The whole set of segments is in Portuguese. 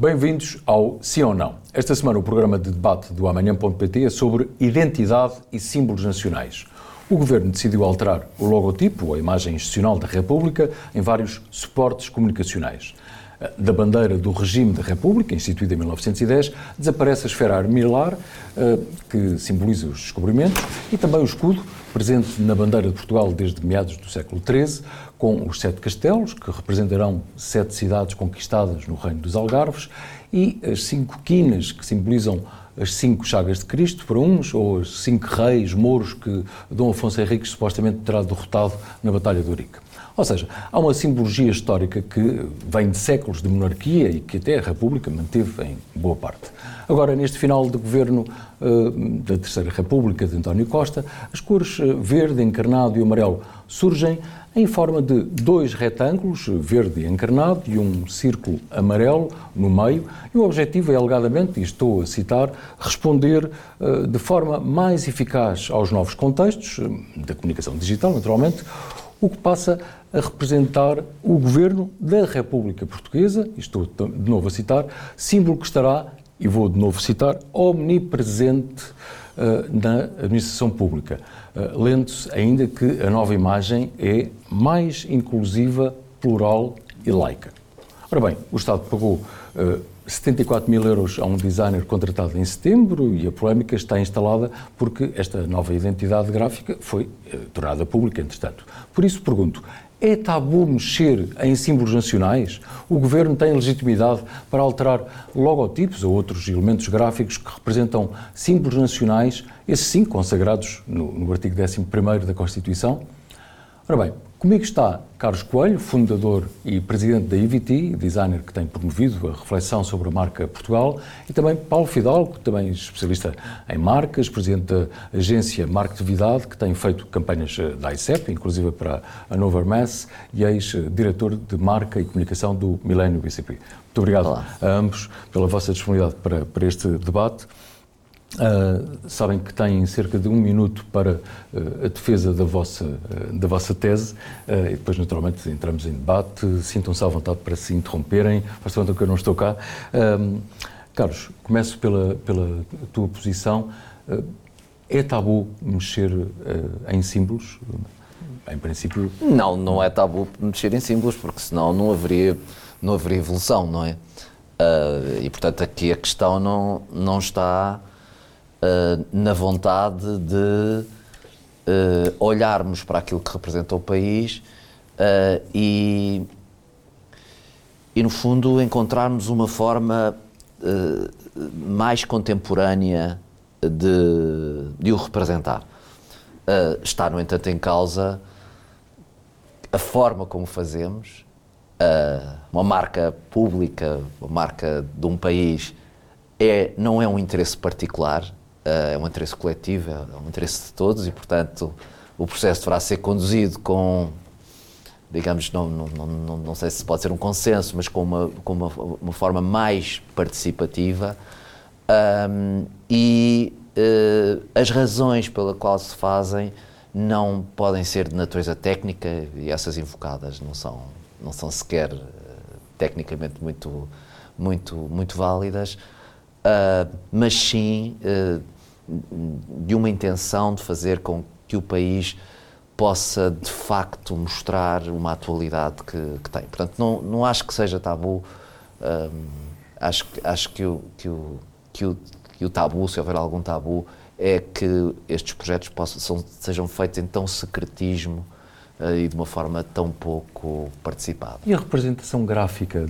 Bem-vindos ao Sim ou Não. Esta semana o programa de debate do Amanhã.pt é sobre identidade e símbolos nacionais. O Governo decidiu alterar o logotipo, a imagem institucional da República, em vários suportes comunicacionais. Da bandeira do regime da República, instituída em 1910, desaparece a esfera armilar, eh, que simboliza os descobrimentos, e também o escudo, presente na bandeira de Portugal desde meados do século XIII, com os sete castelos, que representarão sete cidades conquistadas no Reino dos Algarves, e as cinco quinas, que simbolizam as cinco chagas de Cristo, para uns, ou os cinco reis mouros que Dom Afonso Henriques supostamente terá derrotado na Batalha de Urique. Ou seja, há uma simbologia histórica que vem de séculos de monarquia e que até a República manteve em boa parte. Agora, neste final de governo uh, da Terceira República de António Costa, as cores eh, verde, encarnado e amarelo surgem em forma de dois retângulos, verde encarnado e um círculo amarelo no meio, e o objetivo é, alegadamente, e estou a citar, responder uh, de forma mais eficaz aos novos contextos, da comunicação digital, naturalmente, o que passa a representar o governo da República Portuguesa, estou de novo a citar, símbolo que estará, e vou de novo citar, omnipresente uh, na administração pública, uh, lendo-se ainda que a nova imagem é mais inclusiva, plural e laica. Ora bem, o Estado pagou uh, 74 mil euros a um designer contratado em setembro e a polémica está instalada porque esta nova identidade gráfica foi eh, tornada pública, entretanto. Por isso pergunto, é tabu mexer em símbolos nacionais? O Governo tem legitimidade para alterar logotipos ou outros elementos gráficos que representam símbolos nacionais, esses sim consagrados no, no artigo 11 da Constituição? Ora bem, Comigo está Carlos Coelho, fundador e presidente da IVT, designer que tem promovido a reflexão sobre a marca Portugal, e também Paulo Fidalgo, também especialista em marcas, presidente da agência Marketividade, que tem feito campanhas eh, da ICEP, inclusive para a Nova Hermes, e ex-diretor de marca e comunicação do Milênio BCP. Muito obrigado Olá. a ambos pela vossa disponibilidade para, para este debate. Uh, sabem que têm cerca de um minuto para uh, a defesa da vossa, uh, da vossa tese e depois, naturalmente, entramos em debate. Sintam-se à vontade para se interromperem. Faz conta que eu não estou cá. Carlos, começo pela, pela tua posição. é tabu mexer em símbolos? Em princípio. Não, não é tabu mexer em símbolos, porque senão não haveria, não haveria evolução, não é? e, portanto, aqui a questão não, não está uh, na vontade de uh, olharmos para aquilo que representa o país uh, e, e, no fundo, encontrarmos uma forma mais contemporânea de, de o representar. está, no entanto, em causa a forma como fazemos, uma marca pública, uma marca de um país, é, não é um interesse particular, eh, é um interesse coletivo, é um interesse de todos e, portanto, o processo deverá ser conduzido com, digamos, não, não, não, não sei se pode ser um consenso, mas com uma, com uma, uma forma mais participativa. Um, e uh, as razões pela qual se fazem não podem ser de natureza técnica e essas invocadas não são, não são sequer uh, tecnicamente muito, muito, muito válidas, uh, mas sim de uma intenção de fazer com que o país possa de facto mostrar uma atualidade que, que tem. Portanto, não, não acho que seja tabu, hum, acho, acho que, o, que, o, que, o, que o tabu, se houver algum tabu, é que estes projetos possam, sejam feitos em tão secretismo e de uma forma tão pouco participada. E a representação gráfica?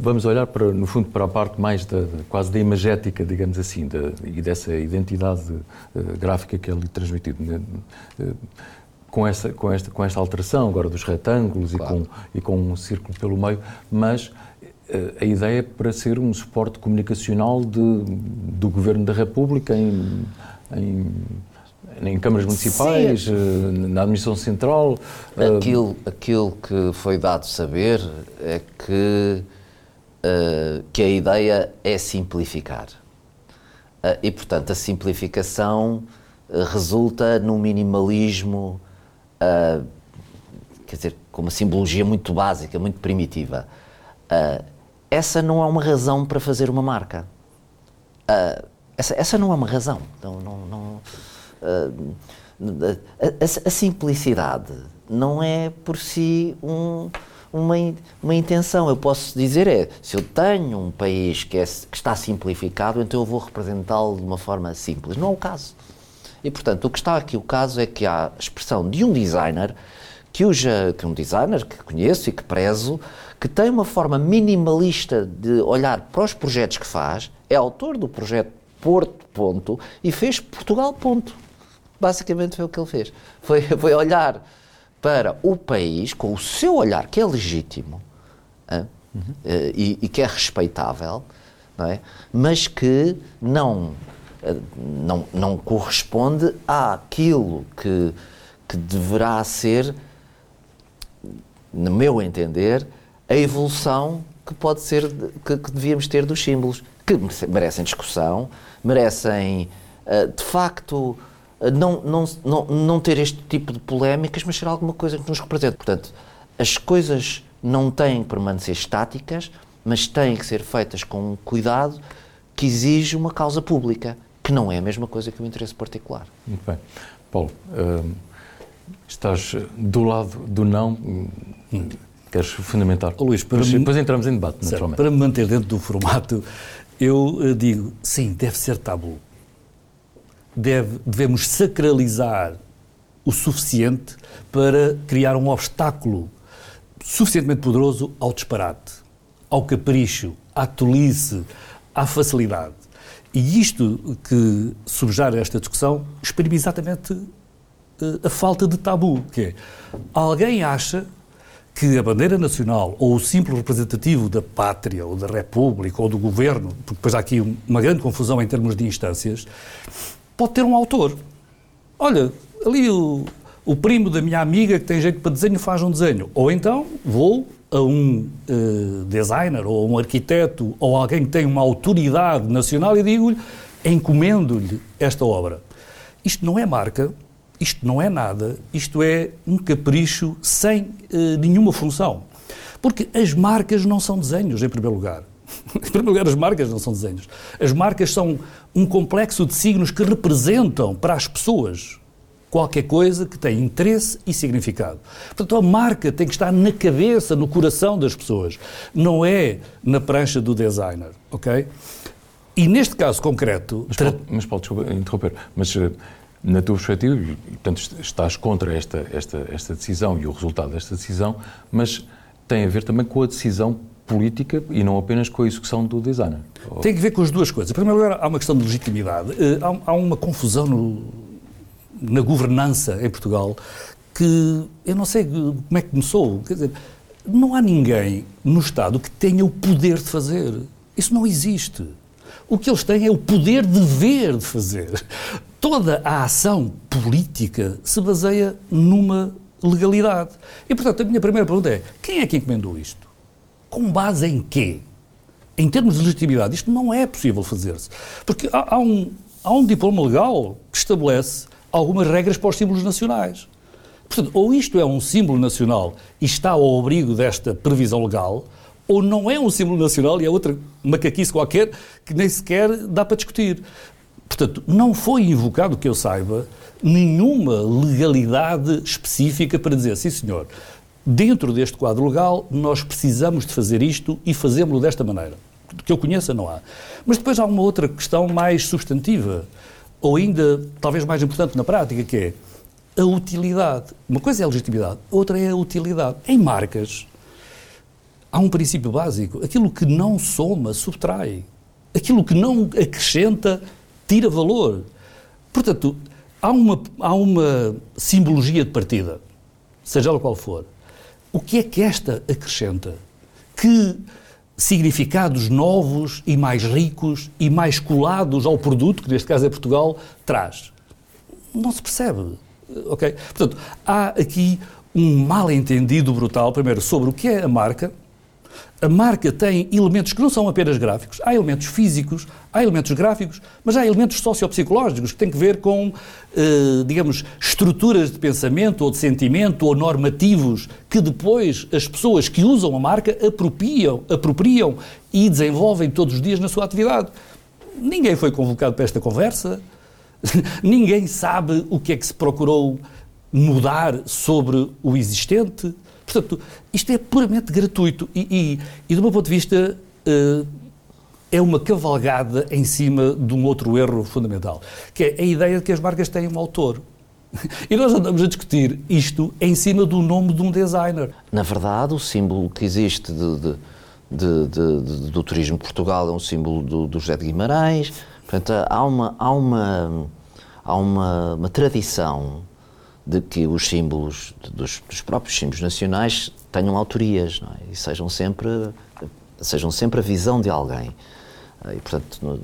Vamos olhar, para, no fundo, para a parte mais da, quase da imagética, digamos assim, da, e dessa identidade uh, gráfica que é ali transmitido. Né? Uh, com, essa, com, esta, com esta alteração agora dos retângulos claro. e, com, e com um círculo pelo meio, mas a ideia é para ser um suporte comunicacional de, do Governo da República em, em em câmaras municipais, Sim. Eh, na administração central. Eh, aquilo, aquilo que foi dado saber é que, uh, que a ideia é simplificar. Uh, e, portanto, a simplificação uh, resulta no minimalismo, quer dizer, com uma simbologia muito básica, muito primitiva. essa não é uma razão para fazer uma marca. Uh, essa, essa não é uma razão. Não, não, não uh, a, a, simplicidade não é por si um, uma, uma intenção. Eu posso dizer é, se eu tenho um país que, é, que está simplificado, então eu vou representá-lo de uma forma simples. Não é o caso. E, portanto, o que está aqui o caso é que há a expressão de um designer que, usa, que é um designer que conheço e que prezo, que tem uma forma minimalista de olhar para os projetos que faz, é autor do projeto Porto, ponto, e fez Portugal, ponto. Basicamente foi o que ele fez. Foi, foi olhar para o país com o seu olhar, que é legítimo uhum. e, e, que é respeitável, não é? mas que não, não, não corresponde àquilo que, que deverá ser, no meu entender, a evolução que pode ser, que, que devíamos ter dos símbolos, que merecem discussão, merecem, eh, de facto, eh, não, não, não, não ter este tipo de polémicas, mas ser alguma coisa que nos represente. Portanto, as coisas não têm que permanecer estáticas, mas têm que ser feitas com um cuidado que exige uma causa pública, que não é a mesma coisa que o interesse particular. Muito bem. Paulo, uh, estás do lado do não. Hum. Queres fundamentar? Oh, Luís, para depois, me... entramos em debate, certo, naturalmente. Para me manter dentro do formato, eu uh, digo, sim, deve ser tabu deve, devemos sacralizar o suficiente para criar um obstáculo suficientemente poderoso ao disparate, ao capricho, à tolice, à facilidade. E isto que subjara esta discussão exprime exatamente uh, a falta de tabu, que é, alguém acha que a bandeira nacional ou o simples representativo da pátria ou da república ou do governo, porque depois há aqui uma grande confusão em termos de instâncias, pode ter um autor. Olha, ali o, o primo da minha amiga que tem jeito para desenho faz um desenho. Ou então vou a um uh, designer ou a um arquiteto ou alguém que tem uma autoridade nacional e digo-lhe, encomendo-lhe esta obra. Isto não é marca, isto não é nada, isto é um capricho sem uh, nenhuma função. Porque as marcas não são desenhos, em primeiro lugar. em primeiro lugar, as marcas não são desenhos. As marcas são um complexo de signos que representam para as pessoas qualquer coisa que tem interesse e significado. Portanto, a marca tem que estar na cabeça, no coração das pessoas, não é na prancha do designer, ok? E neste caso concreto... Mas, Paulo, mas Paulo desculpa interromper, mas eh, na tua perspectiva, e, portanto, estás contra esta, esta, esta decisão e o resultado desta decisão, mas tem a ver também com a decisão política e não apenas com a execução do designer. Tem que ver com as duas coisas. Em primeiro lugar, há uma questão de legitimidade. Eh, há, uma confusão no, na governança em Portugal que eu não sei como é que começou. Quer dizer, não há ninguém no Estado que tenha o poder de fazer. Isso não existe. O que eles têm é o poder de ver de fazer. Toda a ação política se baseia numa legalidade. E, portanto, a minha primeira pergunta é: quem é que encomendou isto? Com base em quê? Em termos de legitimidade, isto não é possível fazer-se. Porque há, há, um, há um diploma legal que estabelece algumas regras para os símbolos nacionais. Portanto, ou isto é um símbolo nacional e está ao abrigo desta previsão legal, ou não é um símbolo nacional e é outra macaquice qualquer que nem sequer dá para discutir. Portanto, não foi invocado, que eu saiba, nenhuma legalidade específica para dizer, sim senhor, dentro deste quadro legal, nós precisamos de fazer isto e fazemos-lo desta maneira. Que eu conheça, não há. Mas depois há uma outra questão mais substantiva, ou ainda talvez mais importante na prática, que é a utilidade. Uma coisa é a legitimidade, outra é a utilidade. Em marcas, há um princípio básico: aquilo que não soma, subtrai. Aquilo que não acrescenta, tira valor. Portanto, há uma, há uma simbologia de partida, seja ela qual for. O que é que esta acrescenta? Que significados novos e mais ricos e mais colados ao produto, que neste caso é Portugal, traz? Não se percebe. Ok? Portanto, há aqui um mal-entendido brutal, primeiro, sobre o que é a marca, A marca tem elementos que não são apenas gráficos, há elementos físicos, há elementos gráficos, mas há elementos sociopsicológicos que têm que ver com, eh, digamos, estruturas de pensamento ou de sentimento ou normativos que depois as pessoas que usam a marca apropriam, apropriam e desenvolvem todos os dias na sua atividade. Ninguém foi convocado para esta conversa, ninguém sabe o que é que se procurou mudar sobre o existente. Portanto, isto é puramente gratuito e, e, e do meu ponto de vista, uh, é uma cavalgada em cima de um outro erro fundamental, que é a ideia de que as marcas têm um autor. E nós andamos a discutir isto em cima do nome de um designer. Na verdade, o símbolo que existe de, de, de, do turismo Portugal é um símbolo do, do José de Guimarães. Portanto, há uma, há uma, há uma, uma tradição de que os símbolos dos, dos, próprios símbolos nacionais tenham autorias é? e sejam sempre sejam sempre a visão de alguém e portanto, no,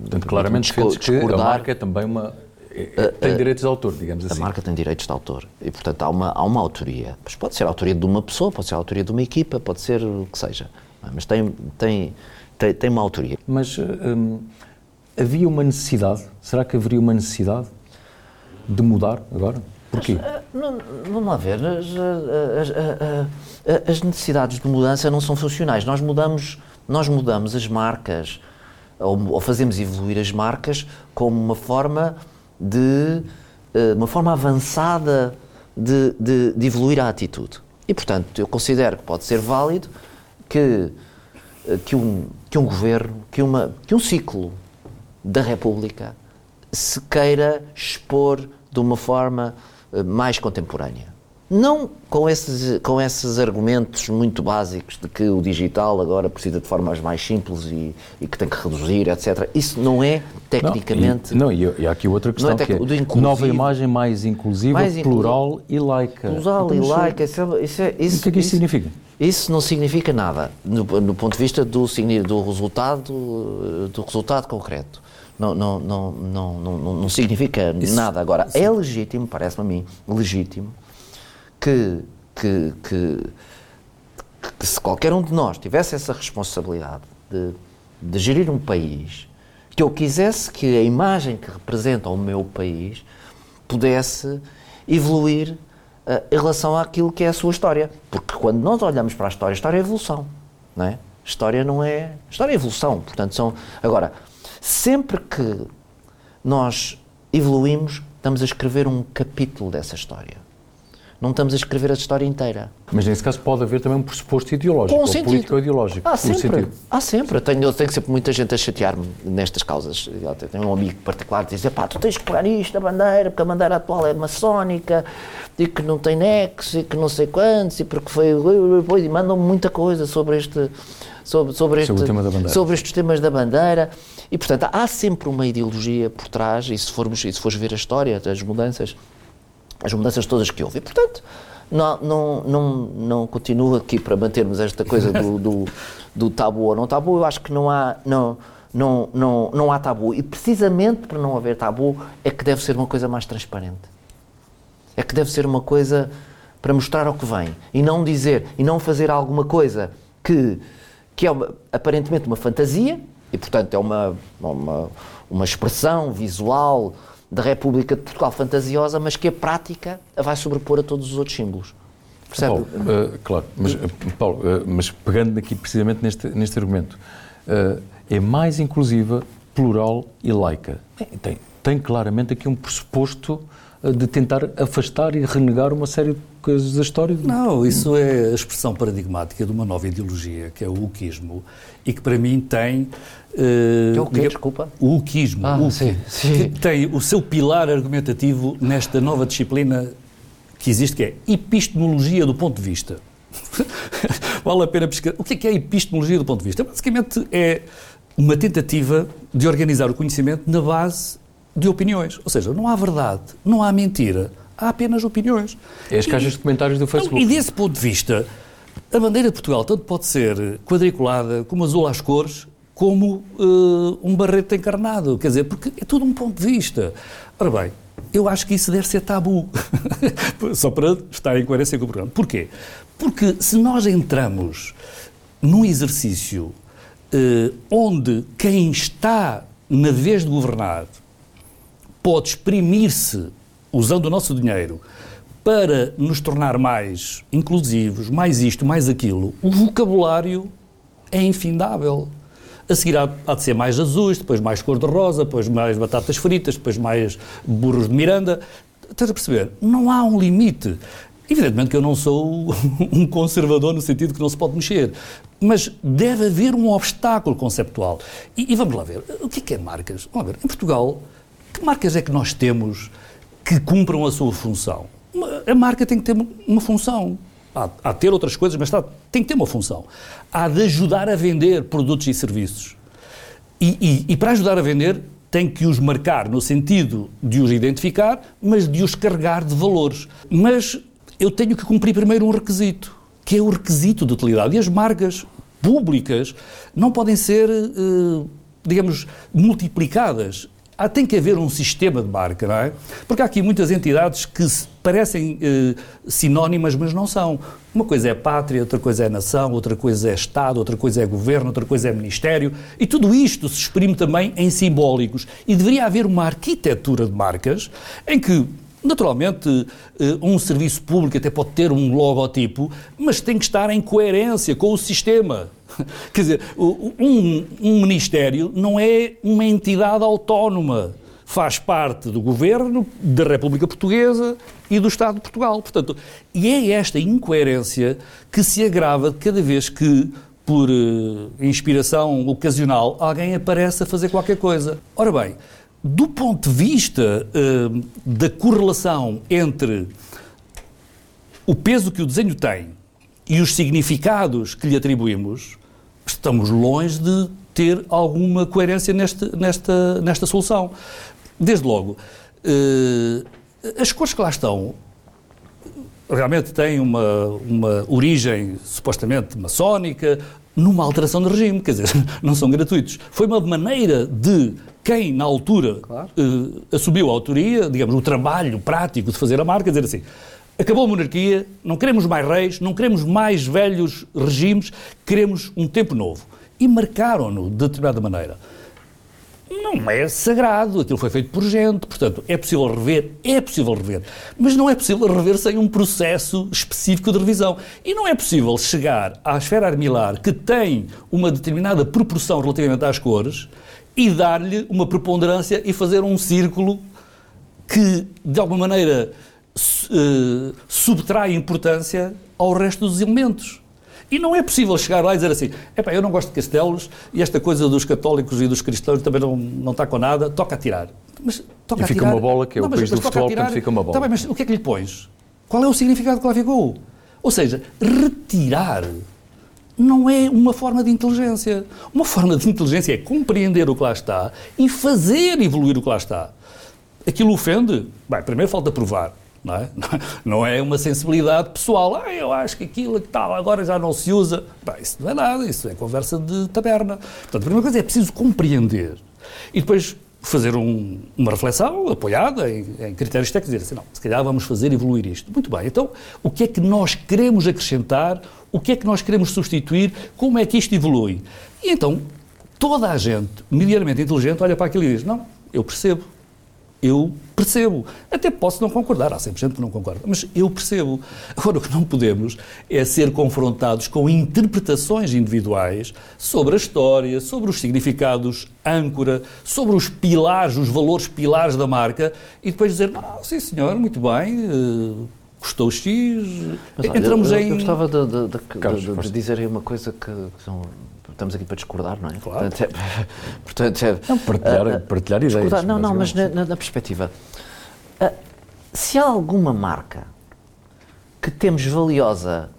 portanto claramente defendes que a marca é também uma é, tem direitos de autor, digamos assim. A marca tem direitos de autor e, portanto, há uma, há uma autoria. Mas pode ser a autoria de uma pessoa, pode ser a autoria de uma equipa, pode ser o que seja. É? Mas tem, tem, tem, tem uma autoria. Mas hum, havia uma necessidade? Será que haveria uma necessidade de mudar agora? Porquê? Não, vamos lá ver, as, as, as, necessidades de mudança não são funcionais. Nós mudamos, nós mudamos as marcas, ou, ou fazemos evoluir as marcas como uma forma de uma forma avançada de, de, de, evoluir a atitude. E, portanto, eu considero que pode ser válido que, que, um, que um governo, que, uma, que um ciclo da República se queira expor de uma forma mais contemporânea. Não com esses, com esses argumentos muito básicos de que o digital agora precisa de formas mais simples e, e que tem que reduzir, etc. Isso não é tecnicamente. Não, e, não, e há aqui outra questão não é que é nova imagem mais inclusiva, mais plural e laica. Plural e laica, isso, é, isso, é, isso, o que é que isso, significa? Isso não significa nada no, no ponto de vista do, do, resultado, do resultado concreto não, não, não, não, não, não significa isso, nada. Agora, isso. é legítimo, parece-me a mim, legítimo, que, que, que, que, se qualquer um de nós tivesse essa responsabilidade de, de gerir um país, que eu quisesse que a imagem que representa o meu país pudesse evoluir uh, em relação àquilo que é a sua história. Porque quando nós olhamos para a história, a história é evolução, não é? História não é. História é evolução. Portanto, são. Agora, Sempre que nós evoluímos, estamos a escrever um capítulo dessa história. Não estamos a escrever a história inteira. Mas nesse caso pode haver também um pressuposto ideológico, um ou político ideológico. Há sempre. Há sempre. Tenho, eu tenho sempre muita gente a chatear-me nestas causas. Eu tenho um amigo particular que diz: pá, tu tens que pegar isto, a bandeira, porque a bandeira atual é maçónica e que não tem nexo e que não sei quantos, e porque foi. E mandam-me muita coisa sobre este. Sobre, sobre, este, sobre, sobre estes temas da bandeira. E, portanto, há sempre uma ideologia por trás, e se formos, e se fores ver a história das mudanças, as mudanças todas que houve. E, portanto, não, não, não, não continuo aqui para mantermos esta coisa do, do, do, tabu ou não tabu. Eu acho que não há, não, não, não, não há tabu. E precisamente para não haver tabu é que deve ser uma coisa mais transparente. É que deve ser uma coisa para mostrar ao que vem. E não dizer, e não fazer alguma coisa que, que é uma, aparentemente uma fantasia, e, portanto, é uma, uma, uma expressão visual da República de Portugal fantasiosa, mas que a prática a vai sobrepor a todos os outros símbolos. Percebe? Paulo, uh, claro, mas, uh, Paulo, uh, mas pegando aqui precisamente neste, neste argumento, é mais inclusiva, plural e laica. Tem, tem claramente aqui um pressuposto de tentar afastar e renegar uma série de coisas da história? Não, isso é a expressão paradigmática de uma nova ideologia, que é o uquismo, e que para mim tem... Uh, que é o quê, desculpa? O uquismo, ah, sim, sim. que tem o seu pilar argumentativo nesta nova disciplina que existe, que é epistemologia do ponto de vista. vale a pena pesquisar. O que é, que é epistemologia do ponto de vista? Basicamente é uma tentativa de organizar o conhecimento na base de opiniões. Ou seja, não há verdade, não há mentira, há apenas opiniões. É as caixas de comentários do Facebook. E desse ponto de vista, a bandeira de Portugal tanto pode ser quadriculada, como azul às cores, como uh, um barreto encarnado. Quer dizer, porque é tudo um ponto de vista. Ora bem, eu acho que isso deve ser tabu. Só para estar em coerência com o programa. Porquê? Porque se nós entramos num exercício eh, onde quem está na vez de governar pode exprimir-se usando o nosso dinheiro para nos tornar mais inclusivos, mais isto, mais aquilo, o vocabulário é infindável. A seguir há, há de ser mais azuis, depois mais cor-de-rosa, depois mais batatas fritas, depois mais burros de Miranda. Estás a perceber? Não há um limite. Evidentemente que eu não sou um conservador no sentido que não se pode mexer, mas deve haver um obstáculo conceptual. E, e vamos lá ver, o que é, que é marcas? Vamos ver, em Portugal, que marcas é que nós temos que cumpram a sua função? A marca tem que ter uma função. Há, há de ter outras coisas, mas está, tem que ter uma função. Há de ajudar a vender produtos e serviços. E, e, e para ajudar a vender, tem que os marcar no sentido de os identificar, mas de os carregar de valores. Mas eu tenho que cumprir primeiro um requisito, que é o requisito de utilidade. E as marcas públicas não podem ser, eh, digamos, multiplicadas há, tem que haver um sistema de marca, não é? Porque há aqui muitas entidades que parecem eh, sinónimas, mas não são. Uma coisa é pátria, outra coisa é nação, outra coisa é Estado, outra coisa é governo, outra coisa é ministério. E tudo isto se exprime também em simbólicos. E deveria haver uma arquitetura de marcas em que Naturalmente, eh, um serviço público até pode ter um logotipo, mas tem que estar em coerência com o sistema. Quer dizer, um, um ministério não é uma entidade autónoma. Faz parte do governo da República Portuguesa e do Estado de Portugal. Portanto, e é esta incoerência que se agrava cada vez que por uh, inspiração ocasional, alguém aparece a fazer qualquer coisa. Ora bem, do ponto de vista uh, da correlação entre o peso que o desenho tem e os significados que lhe atribuímos, estamos longe de ter alguma coerência neste, nesta, nesta solução. Desde logo, uh, as cores que lá estão realmente têm uma, uma origem supostamente maçónica, numa alteração de regime, quer dizer, não são gratuitos. Foi uma maneira de quem, na altura, claro. uh, assumiu a autoria, digamos, o trabalho prático de fazer a marca, dizer assim, acabou a monarquia, não queremos mais reis, não queremos mais velhos regimes, queremos um tempo novo. E marcaram-no de determinada maneira. Não é sagrado, aquilo foi feito por gente, portanto, é possível rever, é possível rever, mas não é possível rever sem um processo específico de revisão. E não é possível chegar à esfera armilar, que tem uma determinada proporção relativamente às cores, e dar-lhe uma preponderância e fazer um círculo que, de alguma maneira, uh, subtrai importância ao resto dos elementos. E não é possível chegar lá e dizer assim: epá, eu não gosto de castelos e esta coisa dos católicos e dos cristãos também não, não está com nada, toca a tirar. Mas toca e fica uma bola, que é não, o país do futebol, tirar, fica uma bola. Tá bem, mas o que é que lhe pões? Qual é o significado que lá ficou? Ou seja, retirar não é uma forma de inteligência. Uma forma de inteligência é compreender o que lá está e fazer evoluir o que lá está. Aquilo ofende? Bem, primeiro falta provar. Não é? não é uma sensibilidade pessoal. Ah, eu acho que aquilo que tal agora já não se usa. Bem, isso não é nada, isso é conversa de taberna. Portanto, a primeira coisa é preciso compreender. E depois fazer um, uma reflexão apoiada em, em, critérios técnicos, dizer assim, não, se calhar vamos fazer evoluir isto. Muito bem, então o que é que nós queremos acrescentar, o que é que nós queremos substituir, como é que isto evolui? E então toda a gente, medianamente inteligente, olha para aquilo e diz, não, eu percebo, eu percebo. Até posso não concordar, há sempre gente que não concorda, mas eu percebo. Agora, o que não podemos é ser confrontados com interpretações individuais sobre a história, sobre os significados âncora, sobre os pilares, os valores pilares da marca e depois dizer, ah, sim senhor, muito bem, uh, custou X, mas, entramos eu, eu, em... Eu gostava de, de, de, Carlos, de dizer aí uma coisa que, que são estamos aqui para discordar, não é? Claro. Portanto, é, portanto, é, não, partilhar, uh, partilhar ideias. Não, não, mas na, na perspectiva. Uh, se há alguma marca que temos valiosa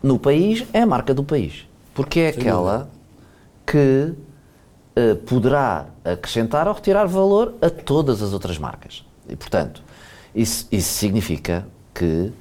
no país, é a marca do país. Porque é Sem aquela que uh, poderá acrescentar ou retirar valor a todas as outras marcas. E, portanto, isso, isso significa que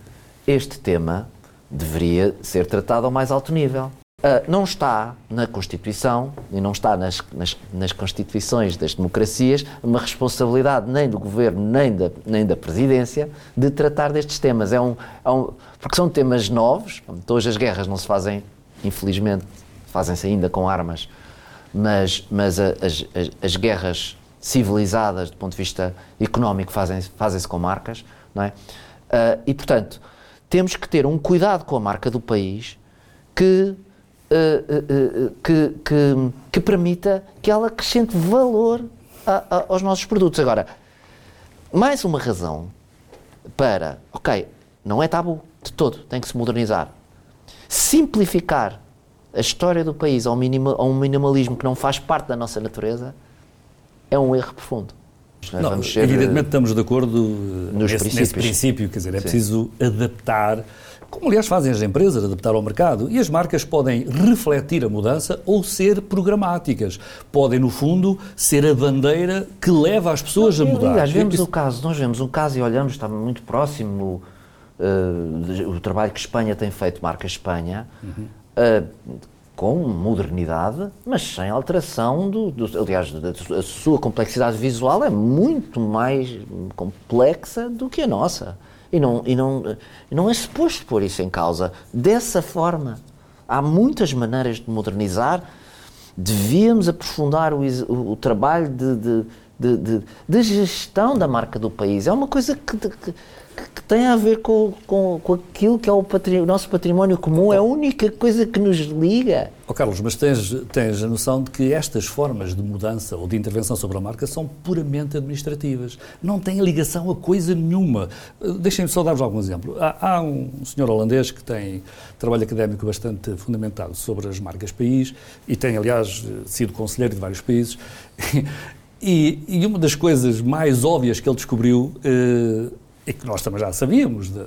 este tema deveria ser tratado ao mais alto nível. Uh, não está na Constituição e não está nas, nas, nas, Constituições das democracias uma responsabilidade nem do Governo nem da, nem da Presidência de tratar destes temas. É um, é um, porque são temas novos, hoje as guerras não se fazem, infelizmente, fazem-se ainda com armas, mas, mas a, as, as, as, guerras civilizadas, do ponto de vista económico, fazem-se fazem com marcas, não é? Uh, e, portanto, temos que ter um cuidado com a marca do país que, uh, uh, que, que, que, permita que ela acrescente valor a, a, aos nossos produtos. Agora, mais uma razão para, ok, não é tabu de todo, tem que se modernizar. Simplificar a história do país a um, minima, a um minimalismo que não faz parte da nossa natureza é um erro profundo. Não, ser, evidentemente estamos de acordo nesse, nesse, princípio, quer dizer, é Sim. preciso adaptar, como aliás fazem as empresas, adaptar ao mercado, e as marcas podem refletir a mudança ou ser programáticas. Podem, no fundo, ser a bandeira que leva as pessoas não, a mudar. Aliás, vemos o caso, nós vemos um caso e olhamos, está muito próximo uh, o trabalho que Espanha tem feito, marca Espanha, uhum. uh, com modernidade, mas sem alteração do, do aliás, a sua complexidade visual é muito mais complexa do que a nossa. E não, e não, e não é suposto pôr isso em causa dessa forma. Há muitas maneiras de modernizar. Devíamos aprofundar o, o, o trabalho de, de, de, de, gestão da marca do país. É uma coisa que, que que tem a ver com, com, com aquilo que é o, patrimônio, o, nosso património comum, é a única coisa que nos liga. Oh, Carlos, mas tens, tens a noção de que estas formas de mudança ou de intervenção sobre a marca são puramente administrativas. Não têm ligação a coisa nenhuma. Deixem-me só dar-vos algum exemplo. Há, há, um senhor holandês que tem trabalho académico bastante fundamentado sobre as marcas país e tem, aliás, sido conselheiro de vários países. E, e uma das coisas mais óbvias que ele descobriu. Eh, e que nós também já sabíamos, de,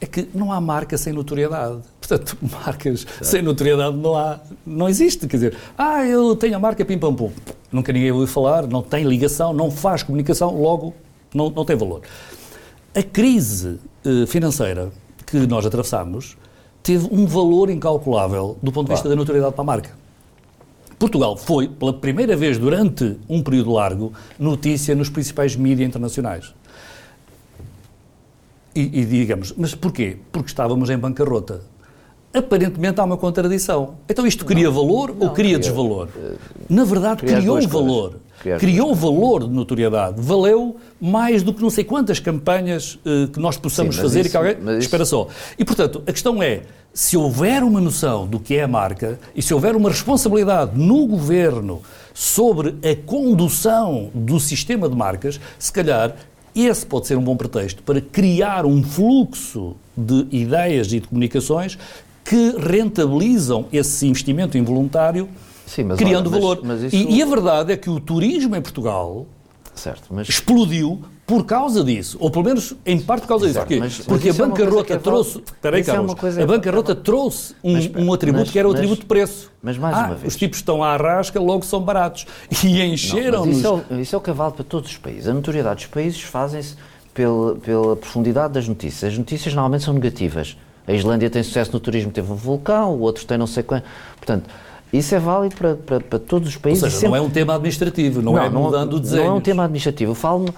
é que não há marca sem notoriedade. Portanto, marcas sem notoriedade não há, não existe. Quer dizer, ah, eu tenho a marca Pim Pam Pum. Nunca ninguém ouviu falar, não tem ligação, não faz comunicação, logo não, não tem valor. A crise eh, financeira que nós atravessamos teve um valor incalculável do ponto de vista da notoriedade para a marca. Portugal foi, pela primeira vez durante um período largo, notícia nos principais mídias internacionais. E, e digamos, mas porquê? Porque estávamos em bancarrota. Aparentemente há uma contradição. Então isto cria não, valor não, ou cria, desvalor? Eh, Na verdade, criou um valor. Criou valor de notoriedade. Valeu mais do que não sei quantas campanhas uh, que nós possamos Sim, fazer isso, e que alguém. Isso... Espera só. E portanto, a questão é: se houver uma noção do que é a marca e se houver uma responsabilidade no governo sobre a condução do sistema de marcas, se calhar esse pode ser um bom pretexto para criar um fluxo de ideias e de comunicações que rentabilizam esse investimento involuntário, Sim, criando olha, valor. Mas, mas isso... e, e, a verdade é que o turismo em Portugal certo, mas... explodiu por causa disso, ou pelo menos em parte por causa disso. Porquê? Mas, Porque a é bancarrota é trouxe. Espera aí, é Carlos. É a bancarrota trouxe um, mas, um atributo que era o atributo de preço. Mas mais ah, uma vez. Os tipos estão à arrasca, logo são baratos. E encheram-nos. Isso, é, isso é o que vale para todos os países. A notoriedade dos países fazem-se pela, pela profundidade das notícias. As notícias normalmente são negativas. A Islândia tem sucesso no turismo, teve um vulcão, o outro tem não sei quanto. Portanto, isso é válido para, para, para todos os países. Ou seja, sempre... não é um tema administrativo, não, não é mudando o desenho. Não é um tema administrativo. Eu falo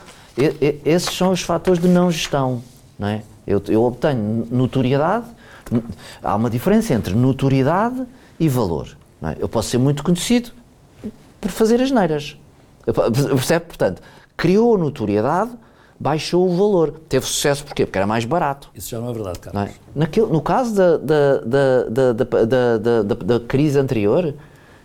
esses são os fatores de não gestão. Não é? eu, eu obtenho notoriedade, há uma diferença entre notoriedade e valor. É? Eu posso ser muito conhecido por fazer as neiras. Percebe? Portanto, criou notoriedade, baixou o valor. Teve sucesso porquê? Porque era mais barato. Isso já não é verdade, Carlos. Não é? Naquele, no caso da, da, da, da, da, da crise anterior,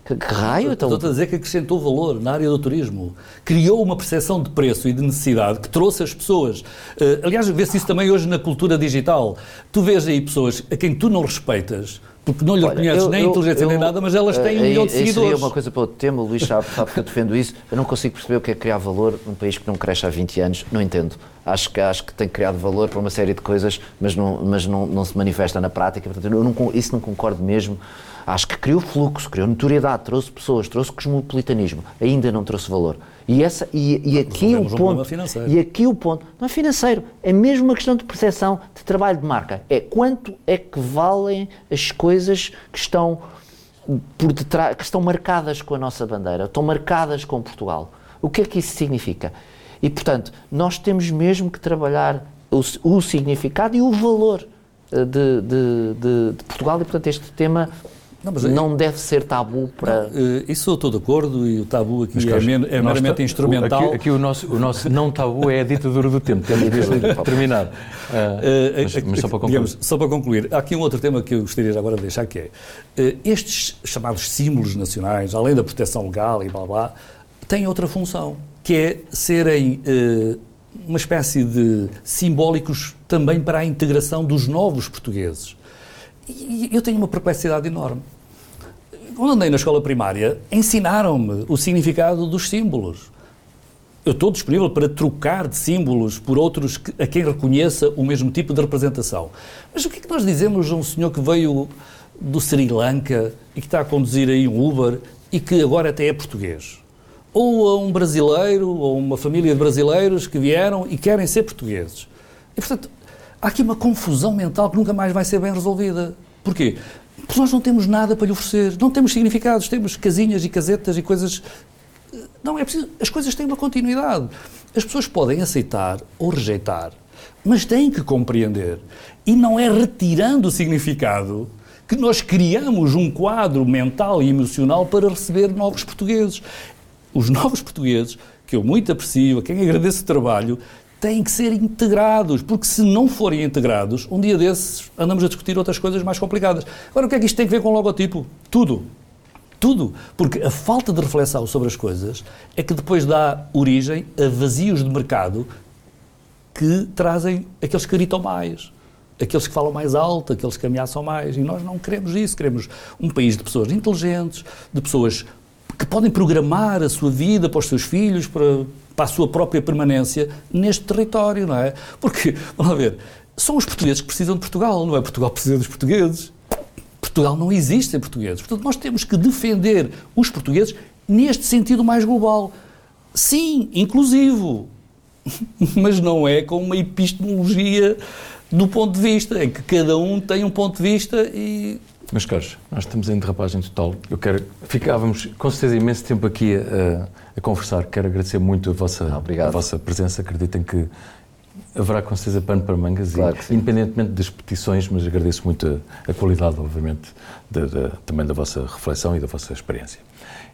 que, que raio? Então... Estou a dizer que acrescentou valor na área do turismo. Criou uma percepção de preço e de necessidade que trouxe as pessoas. Uh, aliás, vê-se isso também hoje na cultura digital. Tu vês aí pessoas a quem tu não respeitas, porque não lhe Olha, reconheces nem eu, inteligência eu, nem nada, mas elas têm um milhão de seguidores. Isso é uma coisa para outro tema, o Luís sabe, sabe que eu defendo isso. Eu não consigo perceber o que é criar valor num país que não cresce há 20 anos, não entendo. Acho que, acho que tem criado valor para uma série de coisas, mas não, mas não, não se manifesta na prática. Portanto, eu não, isso não concordo mesmo. Acho que criou fluxo, criou notoriedade, trouxe pessoas, trouxe cosmopolitanismo. Ainda não trouxe valor. E, essa, e, e aqui o ponto. e aqui o ponto. Não é financeiro, é mesmo uma questão de percepção de trabalho de marca. É quanto é que valem as coisas que estão por detrás, que estão marcadas com a nossa bandeira, estão marcadas com Portugal. O que é que isso significa? E, portanto, nós temos mesmo que trabalhar o, o significado e o valor eh, de, de, de, de Portugal e, portanto, este tema não, mas, não deve ser tabu para. Não, eh, isso eu estou de acordo e o tabu aqui é, men é meramente instrumental. Aqui, aqui, o, nosso, o nosso não tabu é a ditadura do tempo, temos de terminar. Uh, mas, mas só, para digamos, só para concluir, há aqui um outro tema que eu gostaria agora de deixar que é uh, estes chamados símbolos nacionais, além da proteção legal e blá blá, têm outra função, que é serem uh, uma espécie de simbólicos também para a integração dos novos portugueses. E eu tenho uma perplexidade enorme. Quando andei na escola primária, ensinaram-me o significado dos símbolos. Eu estou disponível para trocar de símbolos por outros que, a quem reconheça o mesmo tipo de representação. Mas o que é que nós dizemos a um senhor que veio do Sri Lanka e que está a conduzir aí um Uber e que agora até é português? Ou a um brasileiro ou uma família de brasileiros que vieram e querem ser portugueses? E, portanto, há aqui uma confusão mental que nunca mais vai ser bem resolvida. Porquê? Porque nós não temos nada para lhe oferecer, não temos significados, temos casinhas e casetas e coisas. Não, é preciso. As coisas têm uma continuidade. As pessoas podem aceitar ou rejeitar, mas têm que compreender. E não é retirando o significado que nós criamos um quadro mental e emocional para receber novos portugueses. Os novos portugueses, que eu muito aprecio, a quem agradeço o trabalho, têm que ser integrados, porque se não forem integrados, um dia desses andamos a discutir outras coisas mais complicadas. Agora, o que é que isto tem a ver com o logotipo? Tudo. Tudo. Porque a falta de reflexão sobre as coisas é que depois dá origem a vazios de mercado que trazem aqueles que gritam mais, aqueles que falam mais alto, aqueles que ameaçam mais. E nós não queremos isso. Queremos um país de pessoas inteligentes, de pessoas que podem programar a sua vida para os seus filhos, para para a sua própria permanência neste território, não é? Porque, vamos ver, são os portugueses que precisam de Portugal, não é Portugal precisa dos portugueses. Portugal não existe sem portugueses. Portanto, nós temos que defender os portugueses neste sentido mais global. Sim, inclusivo, mas não é com uma epistemologia do ponto de vista, em que cada um tem um ponto de vista e meus caros, nós estamos em derrapagem total. Eu quero. Ficávamos com certeza imenso tempo aqui a, a conversar. Quero agradecer muito a vossa, a vossa presença. Acreditem que haverá com certeza pano para mangas, claro e, independentemente das petições, mas agradeço muito a, a qualidade, obviamente, de, de, também da vossa reflexão e da vossa experiência.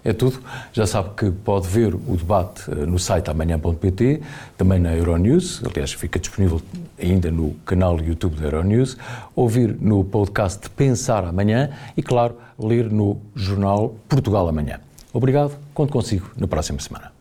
É tudo. Já sabe que pode ver o debate eh, no site amanhã.pt, também na Euronews, aliás, fica disponível ainda no canal YouTube da Euronews, ouvir no podcast Pensar Amanhã e, claro, ler no jornal Portugal Amanhã. Obrigado, conto consigo na próxima semana.